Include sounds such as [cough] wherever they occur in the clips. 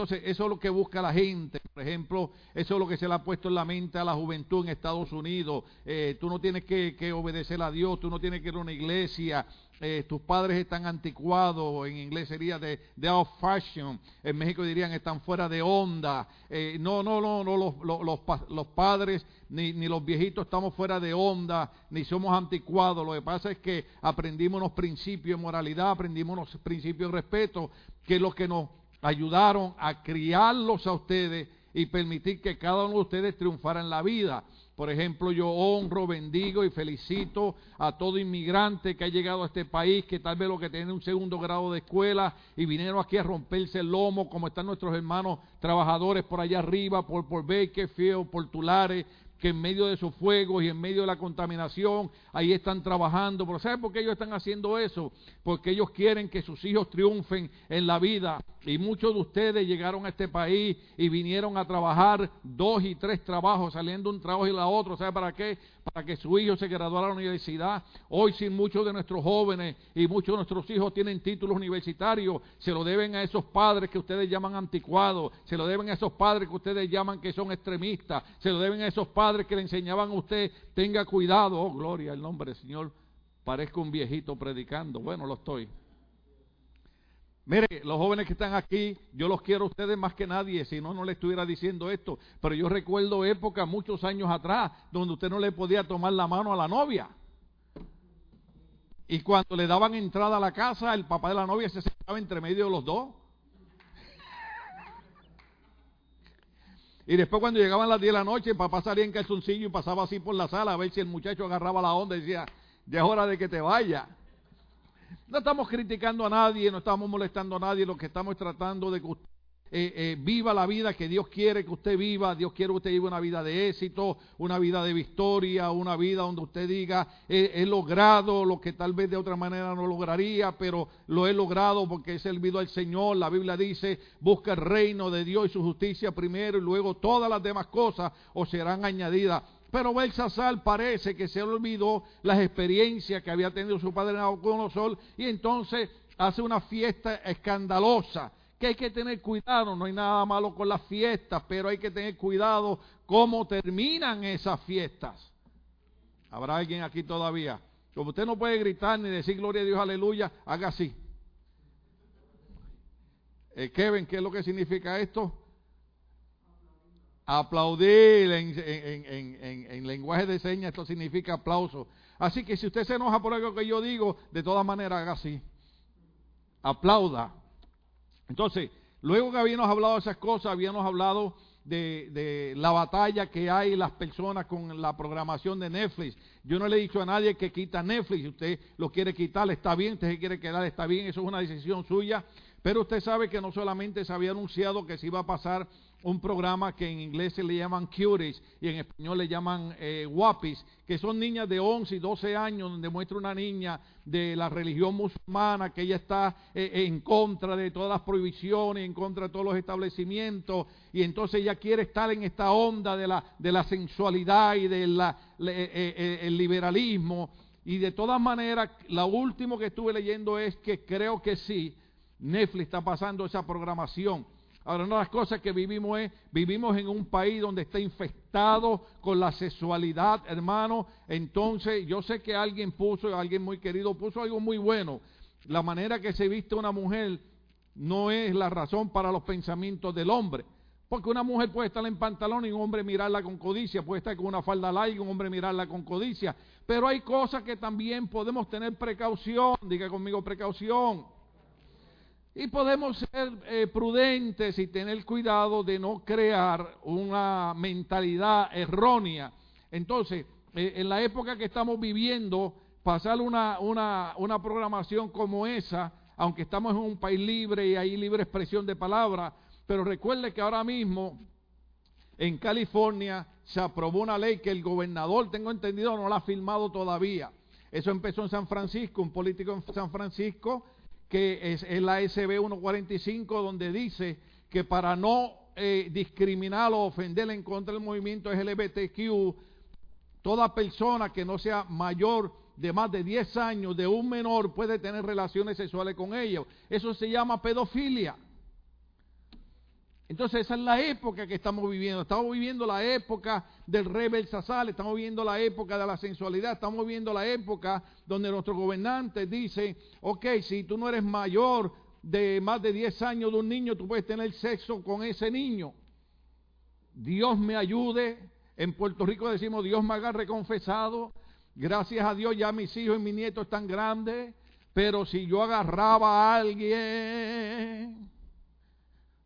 Entonces, eso es lo que busca la gente. Por ejemplo, eso es lo que se le ha puesto en la mente a la juventud en Estados Unidos. Eh, tú no tienes que, obedecer a Dios, tú no tienes que ir a una iglesia. Eh, tus padres están anticuados, en inglés sería de, de out fashion, en México dirían están fuera de onda. Eh, no, no, no, no los, los, los, padres ni, los viejitos estamos fuera de onda, ni somos anticuados. Lo que pasa es que aprendimos unos principios de moralidad, aprendimos unos principios de respeto, que es lo que nos ayudaron a criarlos a ustedes y permitir que cada uno de ustedes triunfara en la vida. Por ejemplo, yo honro, bendigo y felicito a todo inmigrante que ha llegado a este país, que tal vez lo que tiene un segundo grado de escuela y vinieron aquí a romperse el lomo, como están nuestros hermanos trabajadores por allá arriba, por, por Bakersfield, por Tulares, que en medio de esos fuegos y en medio de la contaminación, ahí están trabajando. Pero ¿sabe por qué ellos están haciendo eso? Porque ellos quieren que sus hijos triunfen en la vida. Y muchos de ustedes llegaron a este país y vinieron a trabajar dos y tres trabajos, saliendo un trabajo y la otro. ¿Sabe para qué? Para que su hijo se graduara a la universidad. Hoy, si muchos de nuestros jóvenes y muchos de nuestros hijos tienen títulos universitarios, se lo deben a esos padres que ustedes llaman anticuados, se lo deben a esos padres que ustedes llaman que son extremistas, se lo deben a esos padres que le enseñaban a usted, tenga cuidado. Oh, gloria al nombre del Señor. Parezco un viejito predicando. Bueno, lo estoy. Mire, los jóvenes que están aquí, yo los quiero a ustedes más que nadie, si no, no le estuviera diciendo esto. Pero yo recuerdo épocas, muchos años atrás, donde usted no le podía tomar la mano a la novia. Y cuando le daban entrada a la casa, el papá de la novia se sentaba entre medio de los dos. Y después cuando llegaban las 10 de la noche, el papá salía en calzoncillo y pasaba así por la sala a ver si el muchacho agarraba la onda y decía, ya es hora de que te vaya. No estamos criticando a nadie, no estamos molestando a nadie, lo que estamos tratando de que usted eh, eh, viva la vida que Dios quiere que usted viva. Dios quiere que usted viva una vida de éxito, una vida de victoria, una vida donde usted diga, he logrado lo que tal vez de otra manera no lograría, pero lo he logrado porque he servido al Señor. La Biblia dice, busca el reino de Dios y su justicia primero y luego todas las demás cosas os serán añadidas. Pero Belsasar parece que se olvidó las experiencias que había tenido su padre Nabucodonosor y entonces hace una fiesta escandalosa. Que hay que tener cuidado, no hay nada malo con las fiestas, pero hay que tener cuidado cómo terminan esas fiestas. ¿Habrá alguien aquí todavía? Como usted no puede gritar ni decir gloria a Dios, aleluya, haga así. Eh, Kevin, ¿qué es lo que significa esto? Aplaudir en, lenguaje de señas, esto significa aplauso. Así que si usted se enoja por algo que yo digo, de todas maneras haga así. Aplauda. Entonces, luego que habíamos hablado de esas cosas, habíamos hablado de, de, la batalla que hay las personas con la programación de Netflix. Yo no le he dicho a nadie que quita Netflix. Usted lo quiere quitar, está bien. Usted se quiere quedar, está bien. Eso es una decisión suya. Pero usted sabe que no solamente se había anunciado que se iba a pasar un programa que en inglés se le llaman Cuties y en español le llaman eh, Wapis, que son niñas de 11 y 12 años, donde muestra una niña de la religión musulmana que ella está eh, en contra de todas las prohibiciones, en contra de todos los establecimientos, y entonces ella quiere estar en esta onda de la, de la sensualidad y del eh, liberalismo. Y de todas maneras, lo último que estuve leyendo es que creo que sí, Netflix está pasando esa programación Ahora, una de las cosas que vivimos es, vivimos en un país donde está infectado con la sexualidad, hermano. Entonces, yo sé que alguien puso, alguien muy querido, puso algo muy bueno. La manera que se viste una mujer no es la razón para los pensamientos del hombre. Porque una mujer puede estar en pantalón y un hombre mirarla con codicia, puede estar con una falda larga y un hombre mirarla con codicia. Pero hay cosas que también podemos tener precaución, diga conmigo precaución. Y podemos ser eh, prudentes y tener cuidado de no crear una mentalidad errónea. Entonces, eh, en la época que estamos viviendo, pasar una, una, una programación como esa, aunque estamos en un país libre y hay libre expresión de palabra, pero recuerde que ahora mismo en California se aprobó una ley que el gobernador, tengo entendido, no la ha firmado todavía. Eso empezó en San Francisco, un político en San Francisco que es, la SB 145, donde dice que para no eh, discriminar o ofender en contra del movimiento LGBTQ, toda persona que no sea mayor de más de 10 años de un menor puede tener relaciones sexuales con ellos. Eso se llama pedofilia. Entonces esa es la época que estamos viviendo. Estamos viviendo la época del rey Belsasar, estamos viviendo la época de la sensualidad, estamos viviendo la época donde nuestros gobernantes dicen, ok, si tú no eres mayor de más de 10 años de un niño, tú puedes tener sexo con ese niño. Dios me ayude. En Puerto Rico decimos, Dios me agarre confesado. Gracias a Dios ya mis hijos y mis nietos están grandes. Pero si yo agarraba a alguien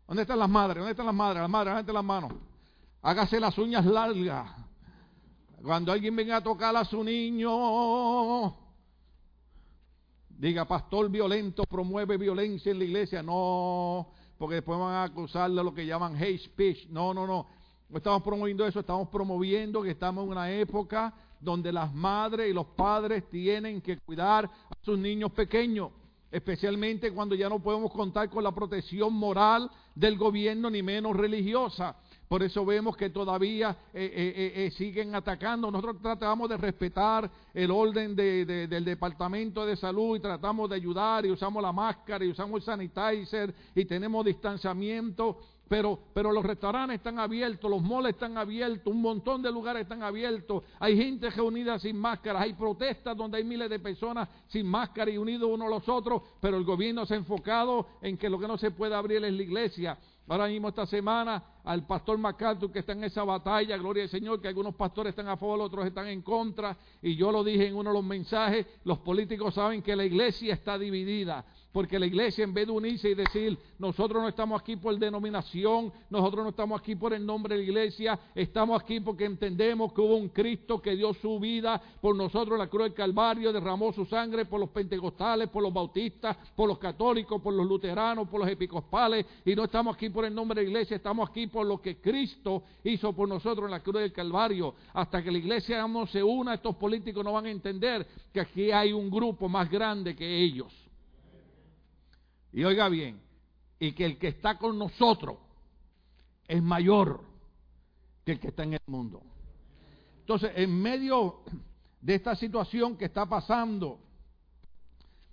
¿Dónde están las madres? ¿Dónde están las madres? Las madres, levante las manos. Hágase las uñas largas. Cuando alguien venga a tocar a su niño, diga, pastor violento promueve violencia en la iglesia. No, porque después van a acusarle lo que llaman hate speech. No, no, no. No estamos promoviendo eso, estamos promoviendo que estamos en una época donde las madres y los padres tienen que cuidar a sus niños pequeños especialmente cuando ya no podemos contar con la protección moral del gobierno ni menos religiosa. Por eso vemos que todavía eh, eh, eh, siguen atacando. Nosotros tratamos de respetar el orden del Departamento de Salud y tratamos de ayudar y usamos la máscara y usamos el sanitizer y tenemos distanciamiento pero, pero los restaurantes están abiertos, los moles están abiertos, un montón de lugares están abiertos, hay gente reunida sin máscaras, hay protestas donde hay miles de personas sin máscara y unidos unos a los otros, pero el gobierno se ha enfocado en que lo que no se puede abrir es la iglesia. Ahora mismo esta semana al pastor MacArthur que está en esa batalla, gloria al Señor, que algunos pastores están a favor, otros están en contra, y yo lo dije en uno de los mensajes, los políticos saben que la iglesia está dividida, porque la iglesia en vez de unirse y decir, nosotros no estamos aquí por denominación, nosotros no estamos aquí por el nombre de la iglesia, estamos aquí porque entendemos que hubo un Cristo que dio su vida por nosotros la cruz del Calvario, derramó su sangre por los pentecostales, por los bautistas, por los católicos, por los luteranos, por los episcopales, y no estamos aquí por el nombre de la iglesia, estamos aquí por lo que Cristo hizo por nosotros en la cruz del Calvario. Hasta que la iglesia no se una, estos políticos no van a entender que aquí hay un grupo más grande que ellos. Y oiga bien, y que el que está con nosotros es mayor que el que está en el mundo. Entonces, en medio de esta situación que está pasando,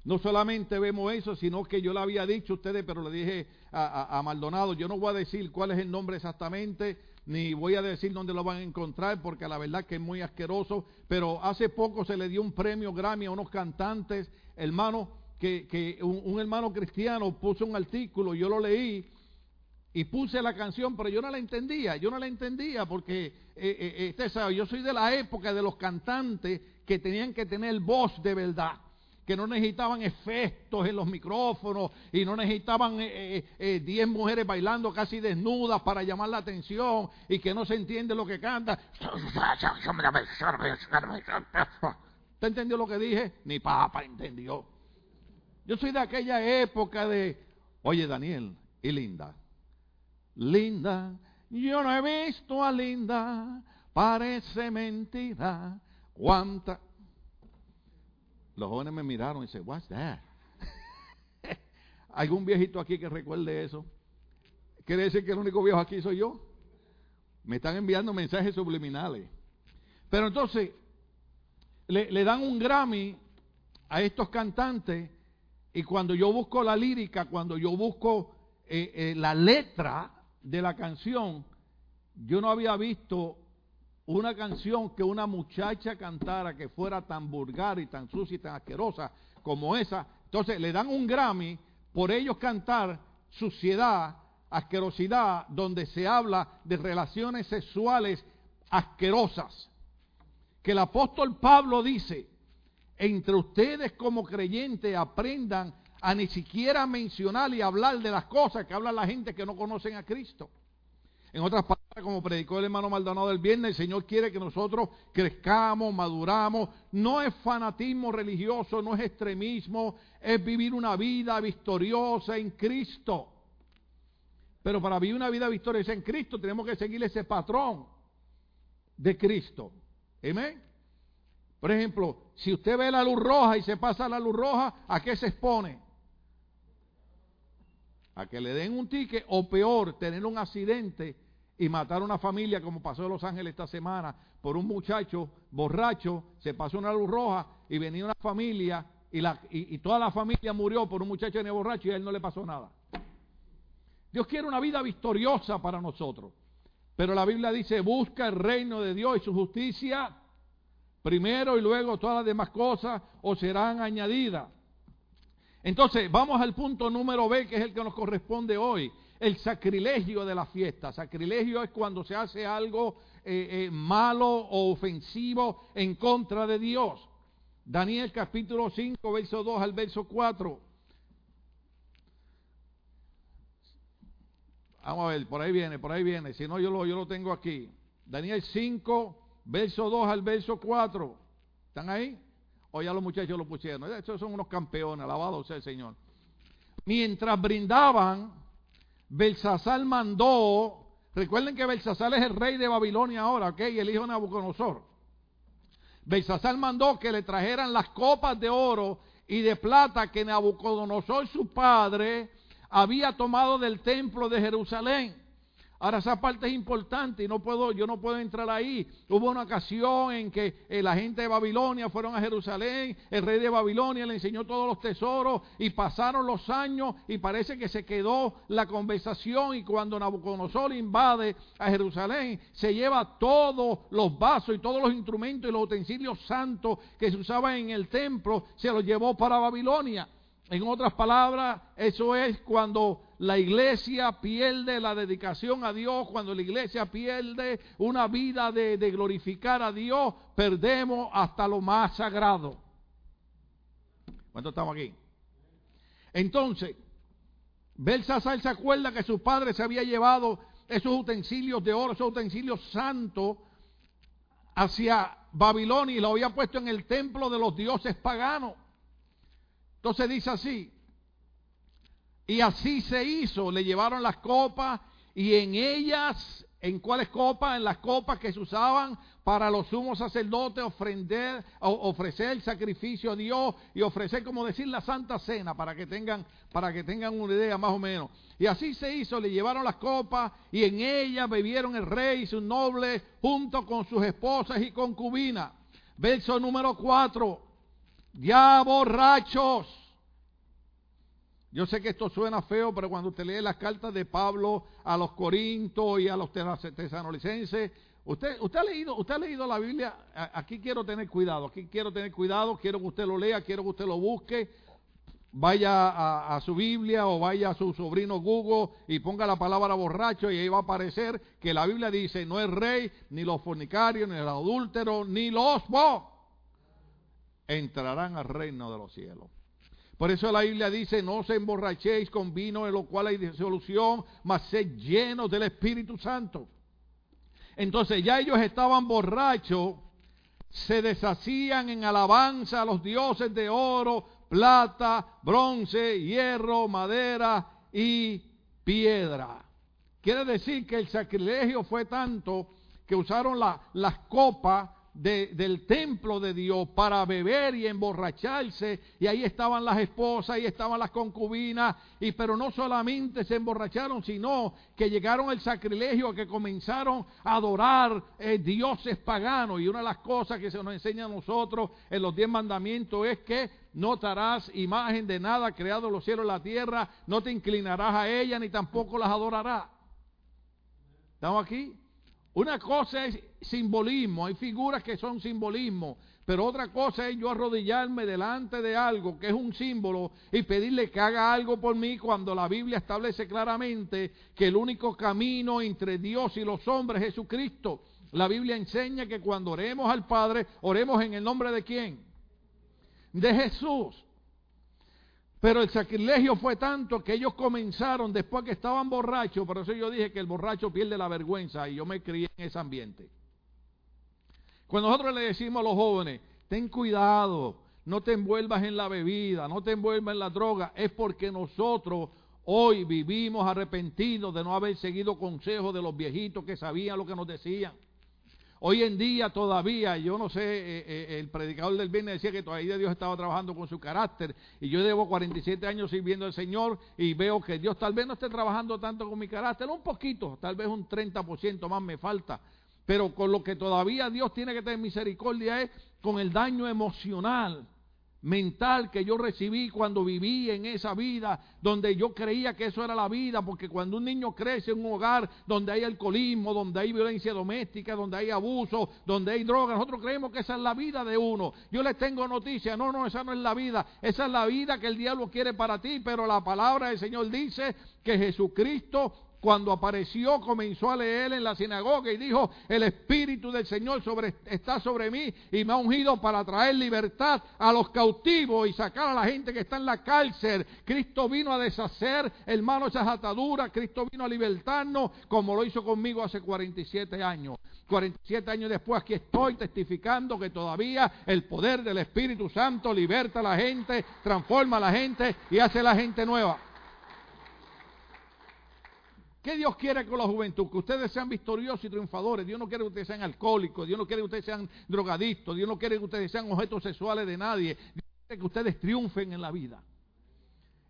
no solamente vemos eso, sino que yo le había dicho a ustedes, pero le dije a, a, Maldonado, yo no voy a decir cuál es el nombre exactamente, ni voy a decir dónde lo van a encontrar, porque la verdad que es muy asqueroso, pero hace poco se le dio un premio Grammy a unos cantantes, hermanos, que, un, hermano cristiano puso un artículo, yo lo leí y puse la canción, pero yo no la entendía, yo no la entendía porque, eh, eh, eh, usted sabe, yo soy de la época de los cantantes que tenían que tener voz de verdad que no necesitaban efectos en los micrófonos y no necesitaban 10 mujeres bailando casi desnudas para llamar la atención y que no se entiende lo que canta. ¿Usted entendió lo que dije? Ni papa entendió. Yo soy de aquella época de, oye Daniel y Linda, Linda, yo no he visto a Linda, parece mentira, cuánta. Los jóvenes me miraron y dicen, what's that? [laughs] ¿Algún viejito aquí que recuerde eso? ¿Quiere decir que el único viejo aquí soy yo? Me están enviando mensajes subliminales. Pero entonces, le, le dan un Grammy a estos cantantes y cuando yo busco la lírica, cuando yo busco eh, eh, la letra de la canción, yo no había visto una canción que una muchacha cantara que fuera tan vulgar y tan sucia y tan asquerosa como esa. Entonces le dan un Grammy por ellos cantar suciedad, asquerosidad, donde se habla de relaciones sexuales asquerosas. Que el apóstol Pablo dice, entre ustedes como creyentes aprendan a ni siquiera mencionar y hablar de las cosas que habla la gente que no conocen a Cristo. En otras palabras, como predicó el hermano Maldonado el viernes, el Señor quiere que nosotros crezcamos, maduramos. No es fanatismo religioso, no es extremismo, es vivir una vida victoriosa en Cristo. Pero para vivir una vida victoriosa en Cristo tenemos que seguir ese patrón de Cristo. Amén. Por ejemplo, si usted ve la luz roja y se pasa la luz roja, ¿a qué se expone? A que le den un ticket o peor, tener un accidente y matar a una familia como pasó en Los Ángeles esta semana por un muchacho borracho, se pasó una luz roja y venía una familia y, y, toda la familia murió por un muchacho borracho y a él no le pasó nada. Dios quiere una vida victoriosa para nosotros. Pero la Biblia dice, busca el reino de Dios y su justicia primero y luego todas las demás cosas os serán añadidas. Entonces, vamos al punto número B, que es el que nos corresponde hoy, el sacrilegio de la fiesta. Sacrilegio es cuando se hace algo eh, eh, malo o ofensivo en contra de Dios. Daniel capítulo 5, verso 2 al verso 4. Vamos a ver, por ahí viene, por ahí viene. Si no, yo lo, yo lo tengo aquí. Daniel 5, verso 2 al verso 4. ¿Están ahí? O ya los muchachos lo pusieron. Estos son unos campeones, alabado sea el Señor. Mientras brindaban, Belsasar mandó, recuerden que Belsasar es el rey de Babilonia ahora, ¿ok? Y el hijo de Nabucodonosor. Belsasar mandó que le trajeran las copas de oro y de plata que Nabucodonosor, su padre, había tomado del templo de Jerusalén. Ahora esa parte es importante y no puedo, yo no puedo entrar ahí. Hubo una ocasión en que eh, la gente de Babilonia fueron a Jerusalén, el rey de Babilonia le enseñó todos los tesoros y pasaron los años y parece que se quedó la conversación y cuando Nabucodonosor invade a Jerusalén se lleva todos los vasos y todos los instrumentos y los utensilios santos que se usaban en el templo, se los llevó para Babilonia. En otras palabras, eso es cuando la iglesia pierde la dedicación a Dios, cuando la iglesia pierde una vida de, glorificar a Dios, perdemos hasta lo más sagrado. ¿Cuántos estamos aquí? Entonces, Belsasar se acuerda que su padre se había llevado esos utensilios de oro, esos utensilios santos, hacia Babilonia y lo había puesto en el templo de los dioses paganos. Entonces dice así, y así se hizo, le llevaron las copas y en ellas, ¿en cuáles copas? En las copas que se usaban para los sumos sacerdotes ofrecer, ofrecer sacrificio a Dios y ofrecer, como decir, la Santa Cena, para que tengan, para que tengan una idea más o menos. Y así se hizo, le llevaron las copas y en ellas bebieron el rey y sus nobles junto con sus esposas y concubinas. Verso número 4 ya borrachos. Yo sé que esto suena feo, pero cuando usted lee las cartas de Pablo a los Corintos y a los tesanolicenses, usted, usted, ha leído, usted ha leído la Biblia, aquí quiero tener cuidado, aquí quiero tener cuidado, quiero que usted lo lea, quiero que usted lo busque, vaya a, a, su Biblia o vaya a su sobrino Google y ponga la palabra borracho y ahí va a aparecer que la Biblia dice, no es rey, ni los fornicarios, ni los adúlteros, ni los vos entrarán al reino de los cielos. Por eso la Biblia dice, no se emborrachéis con vino en lo cual hay disolución, mas sed llenos del Espíritu Santo. Entonces ya ellos estaban borrachos, se deshacían en alabanza a los dioses de oro, plata, bronce, hierro, madera y piedra. Quiere decir que el sacrilegio fue tanto que usaron las copas del templo de Dios para beber y emborracharse. Y ahí estaban las esposas y estaban las concubinas. Y pero no solamente se emborracharon sino que llegaron al sacrilegio que comenzaron a adorar eh, dioses paganos. Y una de las cosas que se nos enseña a nosotros en los diez mandamientos es que no te harás imagen de nada creado en los cielos y la tierra no te inclinarás a ella ni tampoco las adorarás ¿estamos aquí? Una cosa es simbolismo, hay figuras que son simbolismo, pero otra cosa es yo arrodillarme delante de algo que es un símbolo y pedirle que haga algo por mí cuando la Biblia establece claramente que el único camino entre Dios y los hombres es Jesucristo. La Biblia enseña que cuando oremos al Padre, oremos en el nombre de quién? De Jesús. Pero el sacrilegio fue tanto que ellos comenzaron después que estaban borrachos, por eso yo dije que el borracho pierde la vergüenza y yo me crié en ese ambiente. Cuando nosotros le decimos a los jóvenes, ten cuidado, no te envuelvas en la bebida, no te envuelvas en la droga, es porque nosotros hoy vivimos arrepentidos de no haber seguido consejos de los viejitos que sabían lo que nos decían. Hoy en día todavía, yo no sé, eh, eh, el predicador del viernes decía que todavía Dios estaba trabajando con su carácter. Y yo llevo 47 años sirviendo al Señor y veo que Dios tal vez no esté trabajando tanto con mi carácter, un poquito, tal vez un 30% más me falta, pero con lo que todavía Dios tiene que tener misericordia es con el daño emocional mental que yo recibí cuando viví en esa vida, donde yo creía que eso era la vida, porque cuando un niño crece en un hogar donde hay alcoholismo, donde hay violencia doméstica, donde hay abuso, donde hay droga, nosotros creemos que esa es la vida de uno. Yo les tengo noticia, no, no, esa no es la vida, esa es la vida que el diablo quiere para ti, pero la palabra del Señor dice que Jesucristo cuando apareció, comenzó a leer en la sinagoga y dijo, el Espíritu del Señor sobre, está sobre mí y me ha ungido para traer libertad a los cautivos y sacar a la gente que está en la cárcel. Cristo vino a deshacer, hermano, esas ataduras. Cristo vino a libertarnos como lo hizo conmigo hace 47 años. 47 años después aquí estoy testificando que todavía el poder del Espíritu Santo liberta a la gente, transforma a la gente y hace a la gente nueva. ¿Qué Dios quiere con la juventud? Que ustedes sean victoriosos y triunfadores. Dios no quiere que ustedes sean alcohólicos. Dios no quiere que ustedes sean drogadictos. Dios no quiere que ustedes sean objetos sexuales de nadie. Dios quiere que ustedes triunfen en la vida.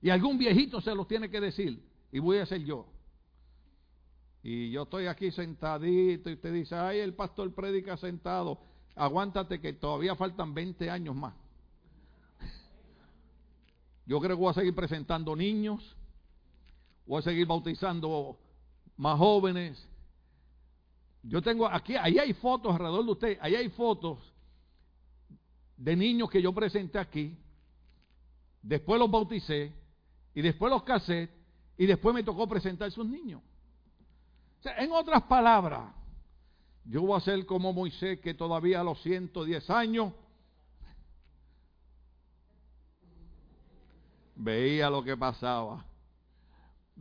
Y algún viejito se los tiene que decir. Y voy a ser yo. Y yo estoy aquí sentadito y usted dice, ay, el pastor predica sentado. Aguántate que todavía faltan 20 años más. [laughs] Yo creo que voy a seguir presentando niños voy a seguir bautizando más jóvenes. Yo tengo aquí, ahí hay fotos alrededor de usted, ahí hay fotos de niños que yo presenté aquí, después los bauticé, y después los casé, y después me tocó presentar a esos niños. en otras palabras, yo voy a ser como Moisés, que todavía a los 110 años veía lo que pasaba.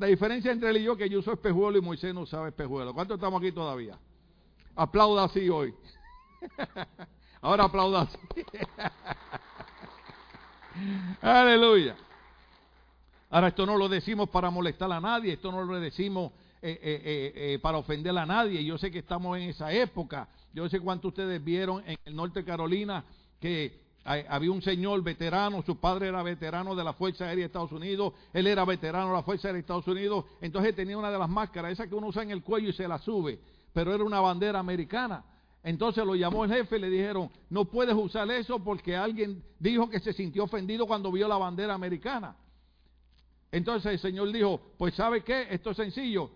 La diferencia entre él y yo que yo uso espejuelo y Moisés no sabe espejuelo. ¿Cuántos estamos aquí todavía? Aplauda así hoy. [laughs] Ahora aplauda así. [laughs] Aleluya. Ahora esto no lo decimos para molestar a nadie, esto no lo decimos eh, eh, eh, para ofender a nadie. Yo sé que estamos en esa época. Yo sé cuánto ustedes vieron en el norte de Carolina que había un señor veterano, su padre era veterano de la Fuerza Aérea de Estados Unidos, él era veterano de la Fuerza Aérea de Estados Unidos, entonces tenía una de las máscaras, esa que uno usa en el cuello y se la sube, pero era una bandera americana. Entonces lo llamó el jefe y le dijeron, no puedes usar eso porque alguien dijo que se sintió ofendido cuando vio la bandera americana. Entonces el Señor dijo, pues ¿sabe qué? Esto es sencillo,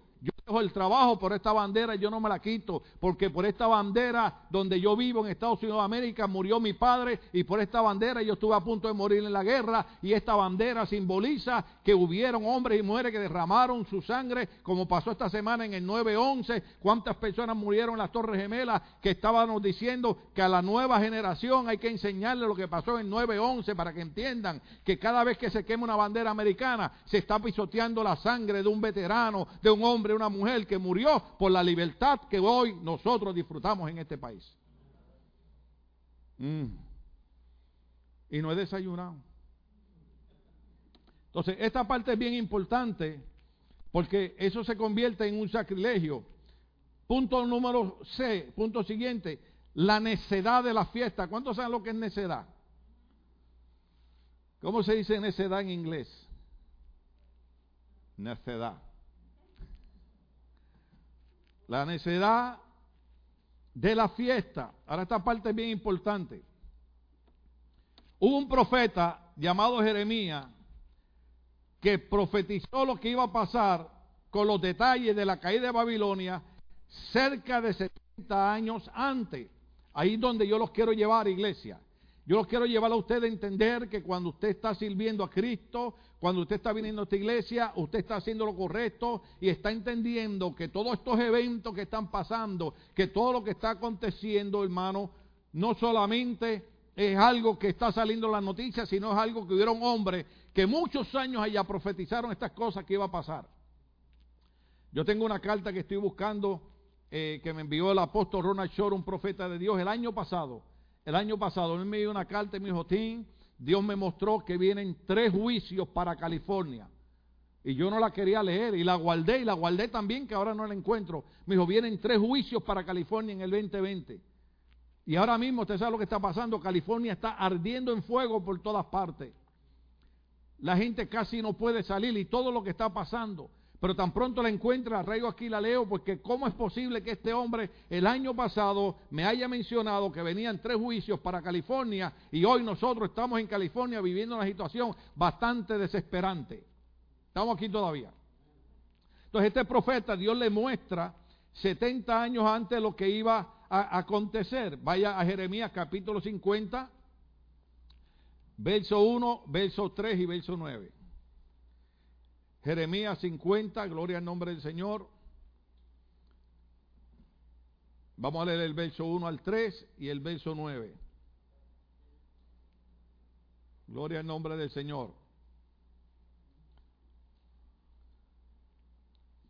dejo el trabajo por esta bandera y yo no me la quito, porque por esta bandera donde yo vivo en Estados Unidos de América murió mi padre y por esta bandera yo estuve a punto de morir en la guerra y esta bandera simboliza que hubieron hombres y mujeres que derramaron su sangre, como pasó esta semana en el 9-11, cuántas personas murieron en las Torres Gemelas que estábamos diciendo que a la nueva generación hay que enseñarle lo que pasó en el 9-11 para que entiendan que cada vez que se quema una bandera americana se está pisoteando la sangre de un veterano, de un hombre una que murió por la libertad que hoy nosotros disfrutamos en este país. Mm. Y no he desayunado. Entonces, esta parte es bien importante porque eso se convierte en un sacrilegio. Punto número C, punto siguiente, la necedad de la fiesta. ¿Cuántos saben lo que es necedad? ¿Cómo se dice necedad en inglés? Necedad. La necedad de la fiesta. Ahora esta parte es bien importante. Hubo un profeta llamado Jeremías que profetizó lo que iba a pasar con los detalles de la caída de Babilonia cerca de 70 años antes. Ahí es donde yo los quiero llevar, iglesia. Yo los quiero llevar a usted a entender que cuando usted está sirviendo a Cristo, cuando usted está viniendo a esta iglesia, usted está haciendo lo correcto y está entendiendo que todos estos eventos que están pasando, que todo lo que está aconteciendo, hermano, no solamente es algo que está saliendo en las noticias, sino es algo que hubieron hombres que muchos años allá profetizaron estas cosas que iba a pasar. Yo tengo una carta que estoy buscando eh, que me envió el apóstol Ronald Shore, un profeta de Dios, el año pasado. El año pasado él me dio una carta y me dijo, Tim, Dios me mostró que vienen tres juicios para California. Y yo no la quería leer y la guardé y la guardé también que ahora no la encuentro. Me dijo, vienen tres juicios para California en el 2020. Y ahora mismo usted sabe lo que está pasando. California está ardiendo en fuego por todas partes. La gente casi no puede salir y todo lo que está pasando. Pero tan pronto la encuentra, traigo aquí la leo, porque ¿cómo es posible que este hombre el año pasado me haya mencionado que venían tres juicios para California y hoy nosotros estamos en California viviendo una situación bastante desesperante? Estamos aquí todavía. Entonces este profeta, Dios le muestra 70 años antes lo que iba a acontecer. Vaya a Jeremías capítulo 50, verso 1, verso 3 y verso 9. Jeremías 50, gloria al nombre del Señor. Vamos a leer el verso 1 al 3 y el verso 9. Gloria al nombre del Señor.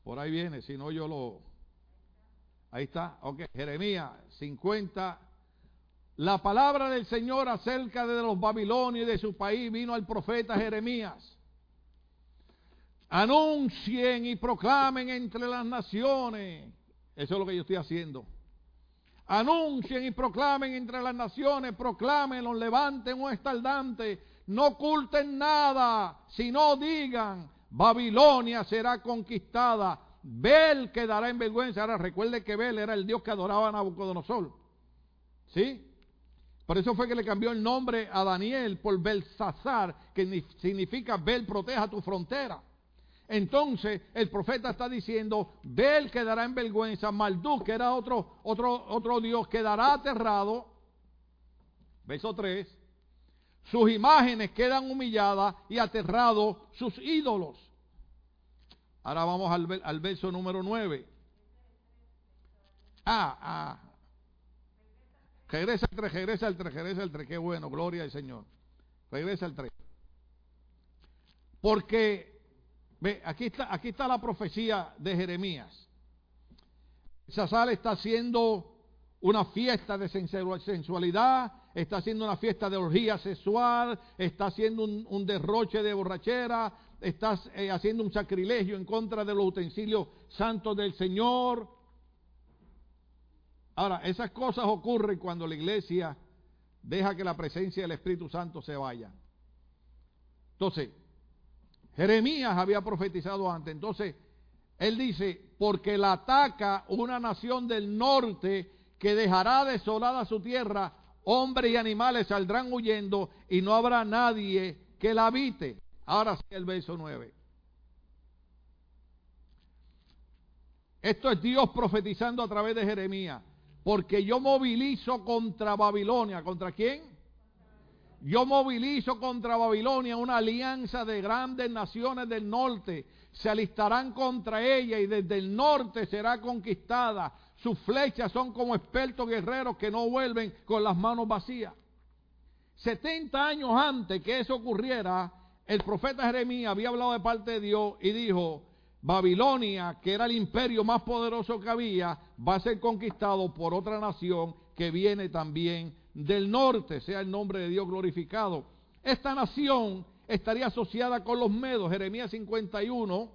Por ahí viene, si no yo lo... Ahí está, ok, Jeremías 50. La palabra del Señor acerca de los babilonios y de su país vino al profeta Jeremías anuncien y proclamen entre las naciones. Eso es lo que yo estoy haciendo. Anuncien y proclamen entre las naciones, proclamen, levanten un estaldante, no oculten nada, sino digan, Babilonia será conquistada, Bel quedará en vergüenza. Ahora recuerde que Bel era el dios que adoraba a Nabucodonosor. ¿Sí? Por eso fue que le cambió el nombre a Daniel por Belsasar, que significa Bel proteja tu frontera. Entonces el profeta está diciendo, Bel quedará en vergüenza, Maldú, que era otro, otro, otro Dios, quedará aterrado. Verso 3. Sus imágenes quedan humilladas y aterrados sus ídolos. Ahora vamos al, al verso número 9. Ah, ah. Regresa al 3, regresa al 3, regresa al 3. Qué bueno, gloria al Señor. Regresa al 3. Porque Ve, aquí está, aquí está la profecía de Jeremías. Sazal está haciendo una fiesta de sensualidad, está haciendo una fiesta de orgía sexual, está haciendo un, derroche de borrachera, está eh, haciendo un sacrilegio en contra de los utensilios santos del Señor. Ahora, esas cosas ocurren cuando la iglesia deja que la presencia del Espíritu Santo se vaya. Entonces, Jeremías había profetizado antes. Entonces, él dice, porque la ataca una nación del norte que dejará desolada su tierra, hombres y animales saldrán huyendo y no habrá nadie que la habite. Ahora sí el verso 9. Esto es Dios profetizando a través de Jeremías. Porque yo movilizo contra Babilonia. ¿Contra quién? Yo movilizo contra Babilonia una alianza de grandes naciones del norte. Se alistarán contra ella y desde el norte será conquistada. Sus flechas son como expertos guerreros que no vuelven con las manos vacías. 70 años antes que eso ocurriera, el profeta Jeremías había hablado de parte de Dios y dijo, Babilonia, que era el imperio más poderoso que había, va a ser conquistado por otra nación que viene también del norte, sea el nombre de Dios glorificado. Esta nación estaría asociada con los medos, Jeremías 51,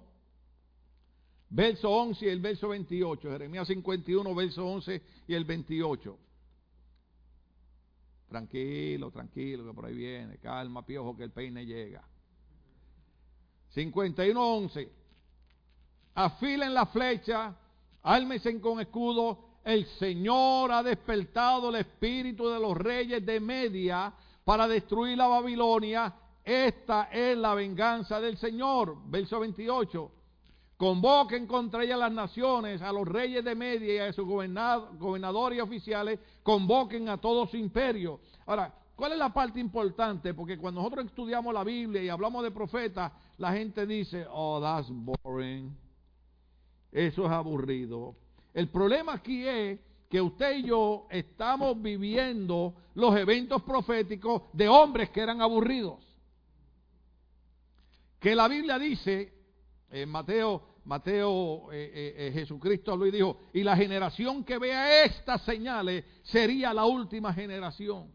verso 11 y el verso 28. Jeremías 51, verso 11 y el 28. Tranquilo, tranquilo, que por ahí viene. Calma, piojo, que el peine llega. 51, 11. Afilen la flecha, ármense con escudo el Señor ha despertado el espíritu de los reyes de Media para destruir la Babilonia. Esta es la venganza del Señor. Verso 28. Convoquen contra ella las naciones, a los reyes de Media y a sus gobernadores y oficiales, convoquen a todo su imperio. Ahora, ¿cuál es la parte importante? Porque cuando nosotros estudiamos la Biblia y hablamos de profetas, la gente dice, oh, that's boring. Eso es aburrido. El problema aquí es que usted y yo estamos viviendo los eventos proféticos de hombres que eran aburridos. Que la Biblia dice, en Mateo, Mateo, eh, eh, eh, Jesucristo dijo, y la generación que vea estas señales sería la última generación.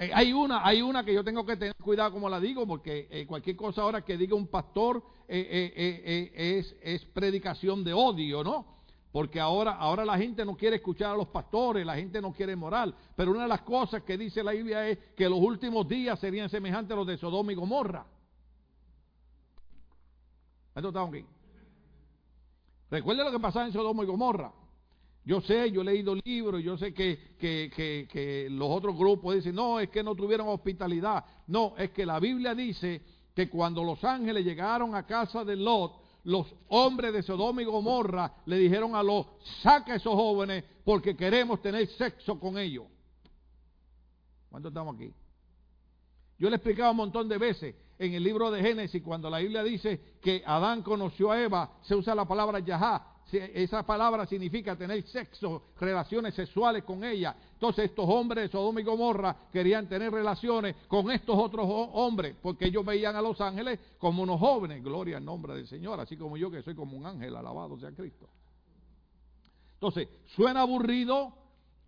hay, una, hay una que yo tengo que tener cuidado como la digo, porque cualquier cosa ahora que diga un pastor es, es predicación de odio, ¿no? Porque ahora, ahora la gente no quiere escuchar a los pastores, la gente no quiere moral. Pero una de las cosas que dice la Biblia es que los últimos días serían semejantes a los de Sodoma y Gomorra. Esto está aquí. Recuerde lo que pasaba en Sodoma y Gomorra. Yo sé, yo he leído libros, yo sé que, que, que, que, los otros grupos dicen, no, es que no tuvieron hospitalidad. No, es que la Biblia dice que cuando los ángeles llegaron a casa de Lot, los hombres de Sodoma y Gomorra le dijeron a Lot, saca a esos jóvenes porque queremos tener sexo con ellos. ¿Cuántos estamos aquí? Yo le he explicado un montón de veces en el libro de Génesis, cuando la Biblia dice que Adán conoció a Eva, se usa la palabra Yahá. Esa palabra significa tener sexo, relaciones sexuales con ella. Entonces estos hombres de Sodoma y Gomorra querían tener relaciones con estos otros hombres, porque ellos veían a los ángeles como unos jóvenes. Gloria al nombre del Señor, así como yo que soy como un ángel, alabado sea Cristo. Entonces, suena aburrido,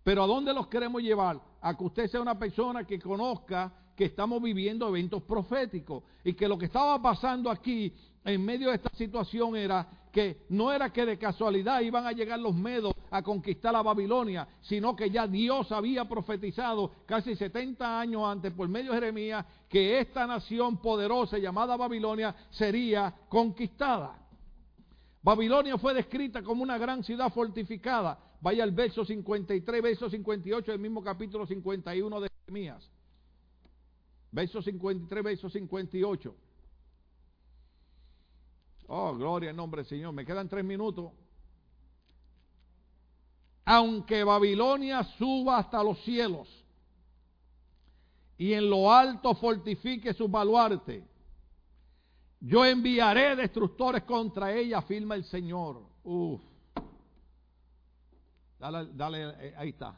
pero ¿a dónde los queremos llevar? A que usted sea una persona que conozca que estamos viviendo eventos proféticos y que lo que estaba pasando aquí en medio de esta situación era que no era que de casualidad iban a llegar los medos a conquistar a Babilonia, sino que ya Dios había profetizado casi 70 años antes por medio de Jeremías que esta nación poderosa llamada Babilonia sería conquistada. Babilonia fue descrita como una gran ciudad fortificada. Vaya al verso 53, verso 58 del mismo capítulo 51 de Jeremías. Verso 53, verso 58. Oh, gloria al nombre del Señor. Me quedan tres minutos. Aunque Babilonia suba hasta los cielos y en lo alto fortifique su baluarte, yo enviaré destructores contra ella, afirma el Señor. Uf. Dale, dale, eh, ahí está.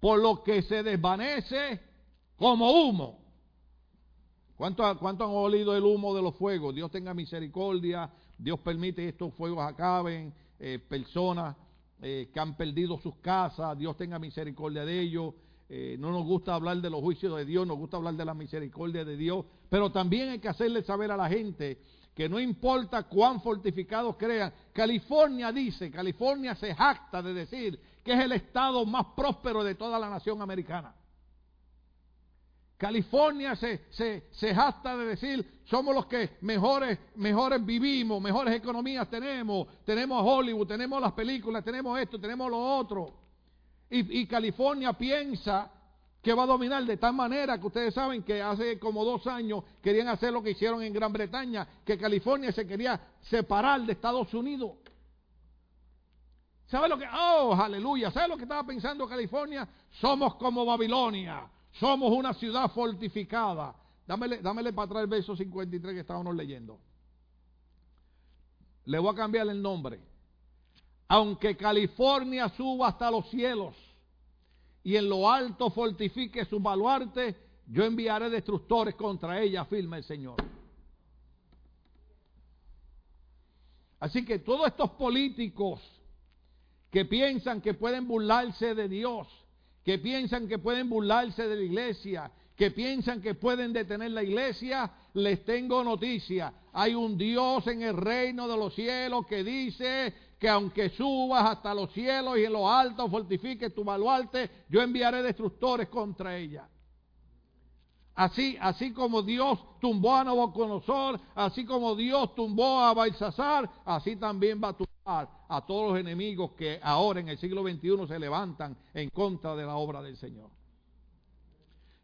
Por lo que se desvanece como humo ¿Cuánto, han olido el humo de los fuegos? Dios tenga misericordia, Dios permite que estos fuegos acaben, eh, personas eh, que han perdido sus casas, Dios tenga misericordia de ellos. Eh, no nos gusta hablar de los juicios de Dios, nos gusta hablar de la misericordia de Dios, pero también hay que hacerle saber a la gente que no importa cuán fortificados crean, California dice, California se jacta de decir que es el estado más próspero de toda la nación americana. California se, se, se de decir, somos los que mejores, mejores vivimos, mejores economías tenemos, tenemos Hollywood, tenemos las películas, tenemos esto, tenemos lo otro. Y, y California piensa que va a dominar de tal manera que ustedes saben que hace como dos años querían hacer lo que hicieron en Gran Bretaña, que California se quería separar de Estados Unidos. ¿Sabe lo que? Oh, aleluya. ¿Sabe lo que estaba pensando California? Somos como Babilonia. Somos una ciudad fortificada. Dámele, dámele para atrás el verso 53 que estábamos leyendo. Le voy a cambiar el nombre. Aunque California suba hasta los cielos y en lo alto fortifique su baluarte, yo enviaré destructores contra ella, afirma el Señor. Así que todos estos políticos que piensan que pueden burlarse de Dios, que piensan que pueden burlarse de la iglesia, que piensan que pueden detener la iglesia, les tengo noticia. Hay un Dios en el reino de los cielos que dice que aunque subas hasta los cielos y en lo alto fortifiques tu baluarte, yo enviaré destructores contra ella. Así, así como Dios tumbó a Nabucodonosor, así como Dios tumbó a Balsasar, así también va a tumbar a todos los enemigos que ahora en el siglo XXI se levantan en contra de la obra del Señor.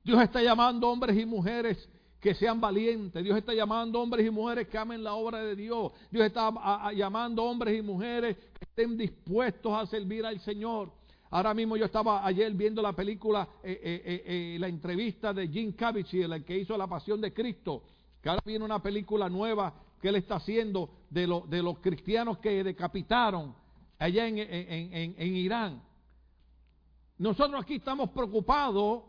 Dios está llamando hombres y mujeres que sean valientes. Dios está llamando hombres y mujeres que amen la obra de Dios. Dios está llamando hombres y mujeres que estén dispuestos a servir al Señor. Ahora mismo yo estaba ayer viendo la película, eh, eh, eh, la entrevista de Jim Caviezel, el que hizo La Pasión de Cristo, que ahora viene una película nueva que él está haciendo de, los cristianos que decapitaron allá en, en Irán. Nosotros aquí estamos preocupados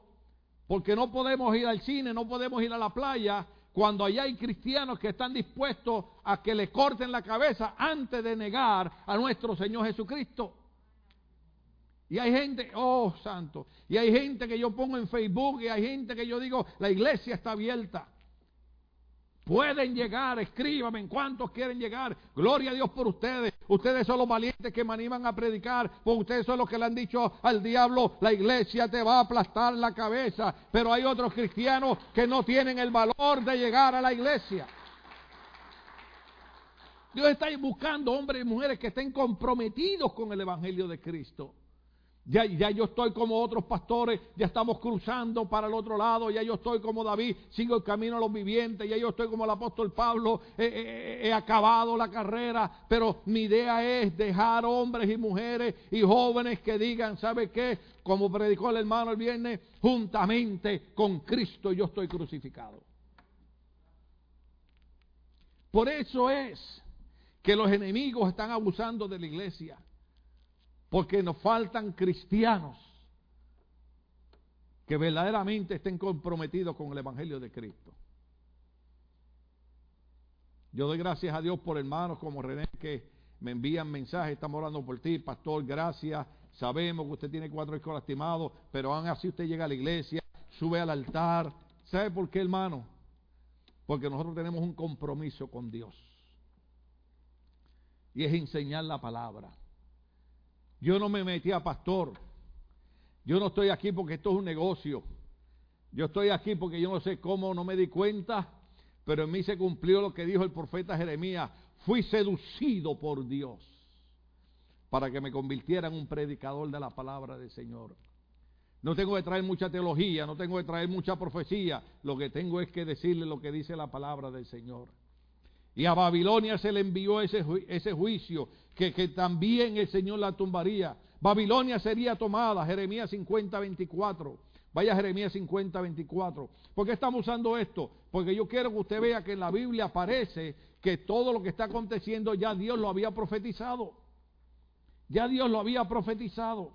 porque no podemos ir al cine, no podemos ir a la playa, cuando allá hay cristianos que están dispuestos a que le corten la cabeza antes de negar a nuestro Señor Jesucristo. Y hay gente, oh santo, y hay gente que yo pongo en Facebook y hay gente que yo digo, la iglesia está abierta. Pueden llegar, escríbame en cuántos quieren llegar. Gloria a Dios por ustedes. Ustedes son los valientes que me animan a predicar. Porque ustedes son los que le han dicho al diablo, la iglesia te va a aplastar la cabeza. Pero hay otros cristianos que no tienen el valor de llegar a la iglesia. Dios está buscando hombres y mujeres que estén comprometidos con el Evangelio de Cristo. Ya, yo estoy como otros pastores, ya estamos cruzando para el otro lado, ya yo estoy como David, sigo el camino a los vivientes, ya yo estoy como el apóstol Pablo, he acabado la carrera, pero mi idea es dejar hombres y mujeres y jóvenes que digan, ¿sabe qué? Como predicó el hermano el viernes, juntamente con Cristo yo estoy crucificado. Por eso es que los enemigos están abusando de la iglesia. Porque nos faltan cristianos que verdaderamente estén comprometidos con el Evangelio de Cristo. Yo doy gracias a Dios por hermanos como René que me envían mensajes, estamos orando por ti, pastor, gracias. Sabemos que usted tiene cuatro hijos lastimados, pero aún así usted llega a la iglesia, sube al altar. ¿Sabe por qué, hermano? Porque nosotros tenemos un compromiso con Dios. Y es enseñar la palabra. Yo no me metí a pastor. Yo no estoy aquí porque esto es un negocio. Yo estoy aquí porque yo no sé cómo, no me di cuenta, pero en mí se cumplió lo que dijo el profeta Jeremías. Fui seducido por Dios para que me convirtiera en un predicador de la palabra del Señor. No tengo que traer mucha teología, no tengo que traer mucha profecía. Lo que tengo es que decirle lo que dice la palabra del Señor. Y a Babilonia se le envió ese, ese juicio, que, que, también el Señor la tumbaría. Babilonia sería tomada, Jeremías 50, 24. Vaya Jeremías 50, 24. ¿Por qué estamos usando esto? Porque yo quiero que usted vea que en la Biblia aparece que todo lo que está aconteciendo ya Dios lo había profetizado. Ya Dios lo había profetizado.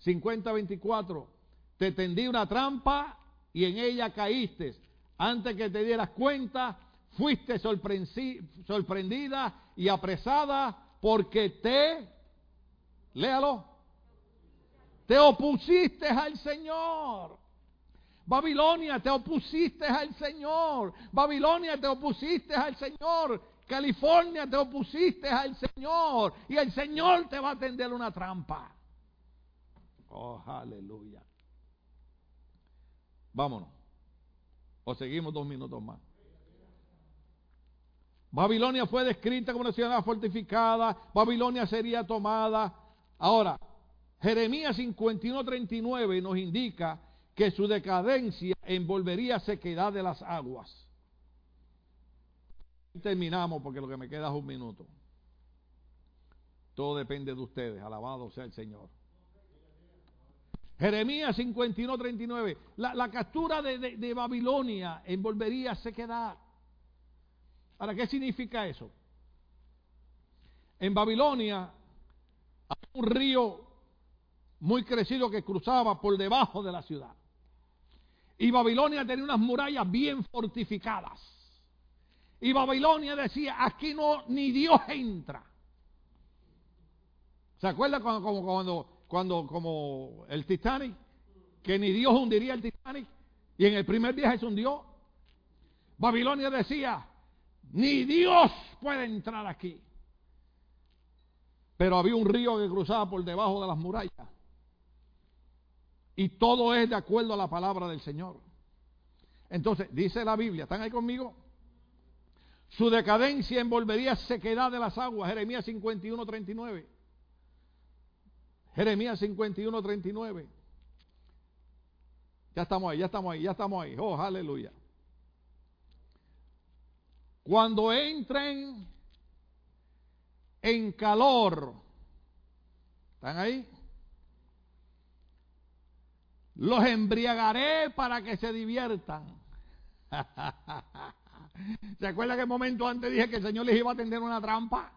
50, 24. Te tendí una trampa y en ella caíste. Antes que te dieras cuenta, fuiste sorprendida y apresada porque te, léalo, te opusiste al Señor. Babilonia, te opusiste al Señor. Babilonia, te opusiste al Señor. California, te opusiste al Señor. Y el Señor te va a tender una trampa. Oh, aleluya. Vámonos. O seguimos dos minutos más. Babilonia fue descrita como una ciudad fortificada, Babilonia sería tomada. Ahora, Jeremías 51:39 nos indica que su decadencia envolvería sequedad de las aguas. Terminamos porque lo que me queda es un minuto. Todo depende de ustedes. Alabado sea el Señor. Jeremías 51:39. La, la captura de, de Babilonia envolvería sequedad. Ahora, ¿qué significa eso? En Babilonia había un río muy crecido que cruzaba por debajo de la ciudad. Y Babilonia tenía unas murallas bien fortificadas. Y Babilonia decía, aquí no, ni Dios entra. ¿Se acuerda cuando, cuando, cuando, como el Titanic? Que ni Dios hundiría el Titanic. Y en el primer viaje se hundió. Babilonia decía, ni Dios puede entrar aquí. Pero había un río que cruzaba por debajo de las murallas. Y todo es de acuerdo a la palabra del Señor. Entonces, dice la Biblia, ¿están ahí conmigo? Su decadencia envolvería sequedad de las aguas. Jeremías 51, 39. Jeremías 51, 39. Ya estamos ahí, ya estamos ahí, ya estamos ahí. Oh, aleluya. Cuando entren en calor, ¿están ahí? Los embriagaré para que se diviertan. [laughs] ¿Se acuerda que momento antes dije que el Señor les iba a tender una trampa?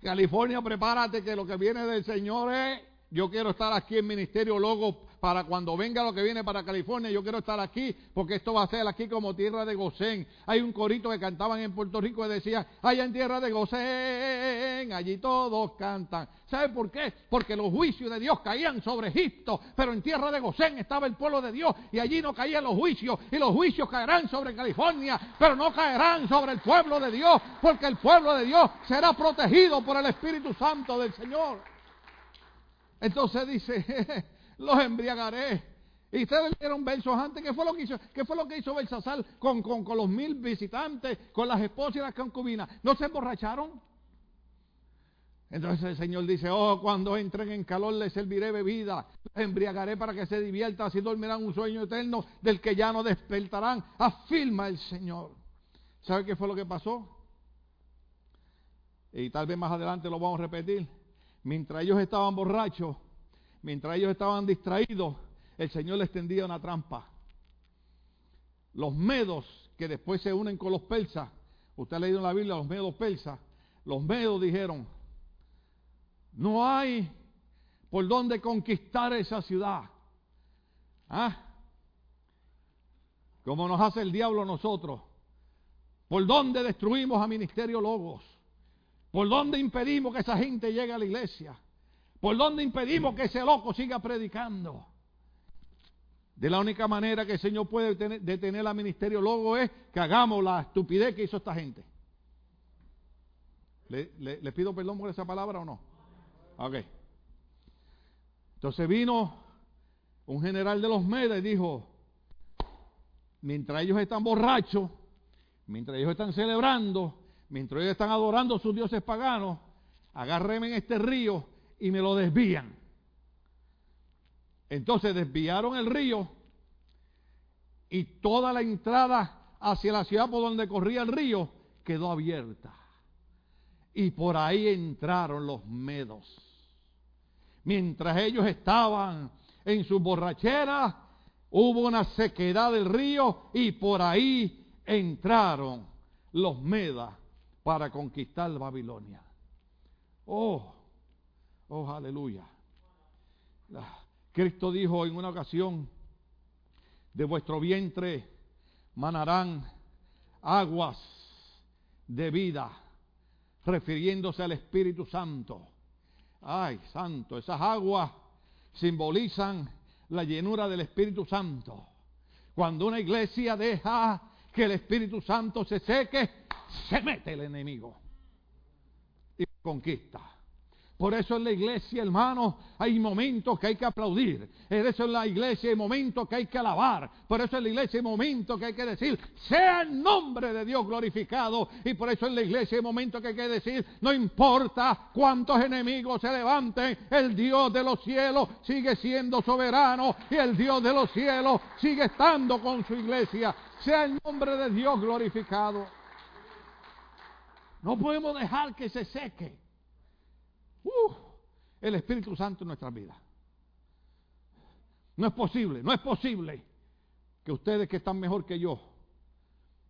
California, prepárate que lo que viene del Señor es, yo quiero estar aquí en Ministerio Logo para cuando venga lo que viene para California, yo quiero estar aquí, porque esto va a ser aquí como tierra de Gosén. Hay un corito que cantaban en Puerto Rico y decía, allá en tierra de Gosén, allí todos cantan. ¿Sabe por qué? Porque los juicios de Dios caían sobre Egipto, pero en tierra de Gosén estaba el pueblo de Dios y allí no caían los juicios y los juicios caerán sobre California, pero no caerán sobre el pueblo de Dios, porque el pueblo de Dios será protegido por el Espíritu Santo del Señor. Entonces dice, [laughs] los embriagaré. Y ustedes leyeron versos antes. ¿Qué fue lo que hizo? ¿Qué fue lo que hizo Belsasar con, con, con los mil visitantes, con las esposas y las concubinas? ¿No se emborracharon? Entonces el Señor dice, oh, cuando entren en calor les serviré bebida, les embriagaré para que se diviertan, así dormirán un sueño eterno del que ya no despertarán, afirma el Señor. ¿Sabe qué fue lo que pasó? Y tal vez más adelante lo vamos a repetir. Mientras ellos estaban borrachos, mientras ellos estaban distraídos, el Señor les tendía una trampa. Los medos que después se unen con los persas, usted ha leído en la Biblia los medos persas, los medos dijeron, no hay por dónde conquistar esa ciudad. ¿Ah? Como nos hace el diablo a nosotros. ¿Por dónde destruimos a Ministerio Logos? ¿Por dónde impedimos que esa gente llegue a la iglesia? ¿Por dónde impedimos que ese loco siga predicando? De la única manera que el Señor puede detener, al Ministerio Logo es que hagamos la estupidez que hizo esta gente. ¿Le, pido perdón por esa palabra o no? Ok. Entonces vino un general de los Medes y dijo, mientras ellos están borrachos, mientras ellos están celebrando, mientras ellos están adorando a sus dioses paganos, agárrenme en este río y me lo desvían. Entonces desviaron el río y toda la entrada hacia la ciudad por donde corría el río quedó abierta. Y por ahí entraron los medos mientras ellos estaban en su borrachera, hubo una sequedad del río y por ahí entraron los Medas para conquistar Babilonia. Oh, oh, aleluya. Cristo dijo en una ocasión, de vuestro vientre manarán aguas de vida, refiriéndose al Espíritu Santo. Ay, santo, esas aguas simbolizan la llenura del Espíritu Santo. Cuando una iglesia deja que el Espíritu Santo se seque, se mete el enemigo y conquista. Por eso en la iglesia, hermano, hay momentos que hay que aplaudir. Por eso en la iglesia hay momentos que hay que alabar. Por eso en la iglesia hay momentos que hay que decir, sea el nombre de Dios glorificado. Y por eso en la iglesia hay momentos que hay que decir, no importa cuántos enemigos se levanten, el Dios de los cielos sigue siendo soberano y el Dios de los cielos sigue estando con su iglesia. Sea el nombre de Dios glorificado. No podemos dejar que se seque Uh, el Espíritu Santo en nuestras vidas. No es posible, no es posible que ustedes que están mejor que yo,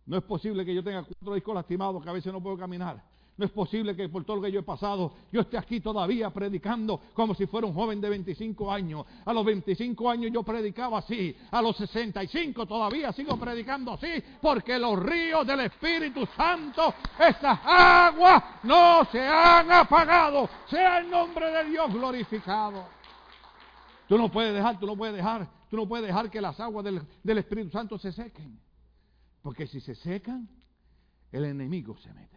no es posible que yo tenga cuatro discos lastimados que a veces no puedo caminar. No es posible que por todo lo que yo he pasado, yo esté aquí todavía predicando como si fuera un joven de 25 años. A los 25 años yo predicaba así. A los 65 todavía sigo predicando así. Porque los ríos del Espíritu Santo, esas aguas no se han apagado. Sea el nombre de Dios glorificado. Tú no puedes dejar, tú no puedes dejar, tú no puedes dejar que las aguas del, del Espíritu Santo se sequen. Porque si se secan, el enemigo se mete.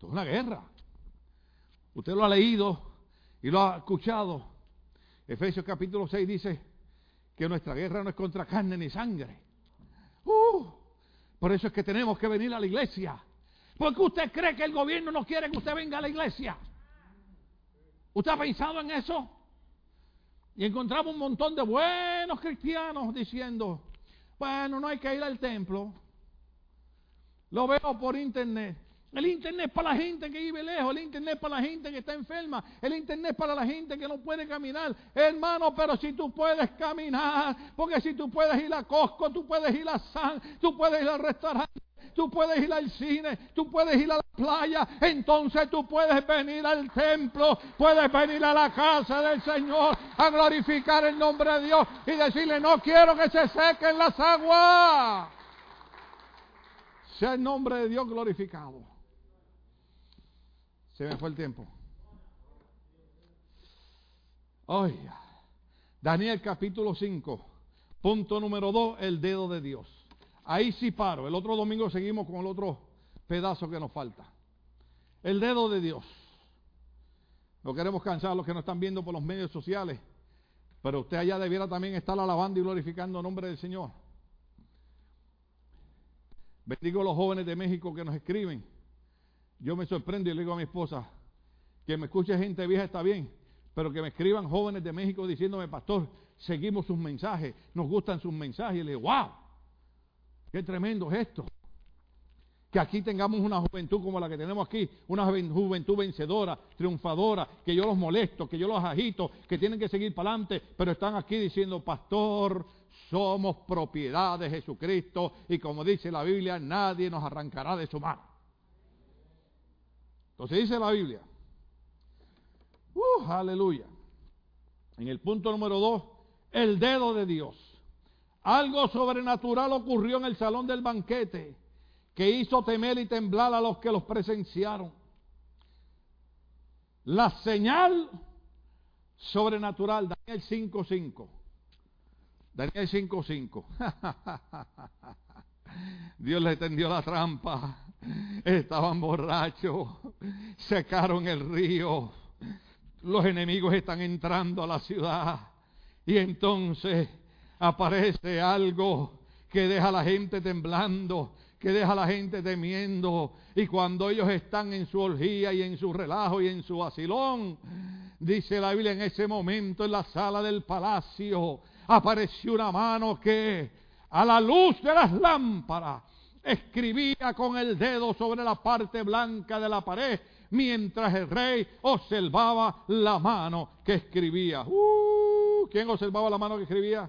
Esto es una guerra. Usted lo ha leído y lo ha escuchado. Efesios capítulo 6 dice que nuestra guerra no es contra carne ni sangre. Uh, por eso es que tenemos que venir a la iglesia. Porque usted cree que el gobierno no quiere que usted venga a la iglesia. ¿Usted ha pensado en eso? Y encontramos un montón de buenos cristianos diciendo, bueno, no hay que ir al templo. Lo veo por internet. El internet es para la gente que vive lejos, el internet es para la gente que está enferma, el internet es para la gente que no puede caminar. Hermano, pero si tú puedes caminar, porque si tú puedes ir a Costco, tú puedes ir a San, tú puedes ir al restaurante, tú puedes ir al cine, tú puedes ir a la playa, entonces tú puedes venir al templo, puedes venir a la casa del Señor a glorificar el nombre de Dios y decirle, no quiero que se sequen las aguas. Sea el nombre de Dios glorificado. Se me fue el tiempo. Oiga, Daniel capítulo 5, punto número 2, el dedo de Dios. Ahí sí paro. El otro domingo seguimos con el otro pedazo que nos falta. El dedo de Dios. No queremos cansar a los que nos están viendo por los medios sociales. Pero usted allá debiera también estar alabando y glorificando el nombre del Señor. Bendigo a los jóvenes de México que nos escriben. Yo me sorprendo y le digo a mi esposa, que me escuche gente vieja está bien, pero que me escriban jóvenes de México diciéndome, pastor, seguimos sus mensajes, nos gustan sus mensajes. Y le digo, wow, qué tremendo es esto. Que aquí tengamos una juventud como la que tenemos aquí, una juventud vencedora, triunfadora, que yo los molesto, que yo los agito, que tienen que seguir para adelante, pero están aquí diciendo, pastor, somos propiedad de Jesucristo y como dice la Biblia, nadie nos arrancará de su mano. Entonces dice la Biblia, uh, aleluya. En el punto número dos, el dedo de Dios. Algo sobrenatural ocurrió en el salón del banquete que hizo temer y temblar a los que los presenciaron. La señal sobrenatural, Daniel 5.5. Daniel 5.5. [laughs] Dios le tendió la trampa. Estaban borrachos. Secaron el río. Los enemigos están entrando a la ciudad. Y entonces aparece algo que deja a la gente temblando que deja a la gente temiendo. Y cuando ellos están en su orgía y en su relajo y en su vacilón, dice la Biblia en ese momento en la sala del palacio, apareció una mano que a la luz de las lámparas escribía con el dedo sobre la parte blanca de la pared mientras el rey observaba la mano que escribía. Uh, ¿Quién observaba la mano que escribía?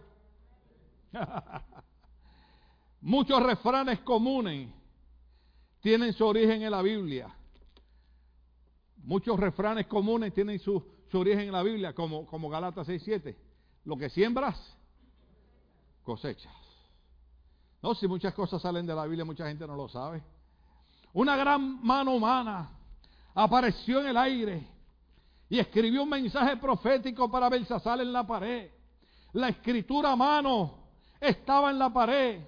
[laughs] Muchos refranes comunes tienen su origen en la Biblia. Muchos refranes comunes tienen su, origen en la Biblia, como, como Galatas 6.7. Lo que siembras, cosechas. No, si muchas cosas salen de la Biblia, mucha gente no lo sabe. Una gran mano humana apareció en el aire y escribió un mensaje profético para Belsasar en la pared. La escritura a mano estaba en la pared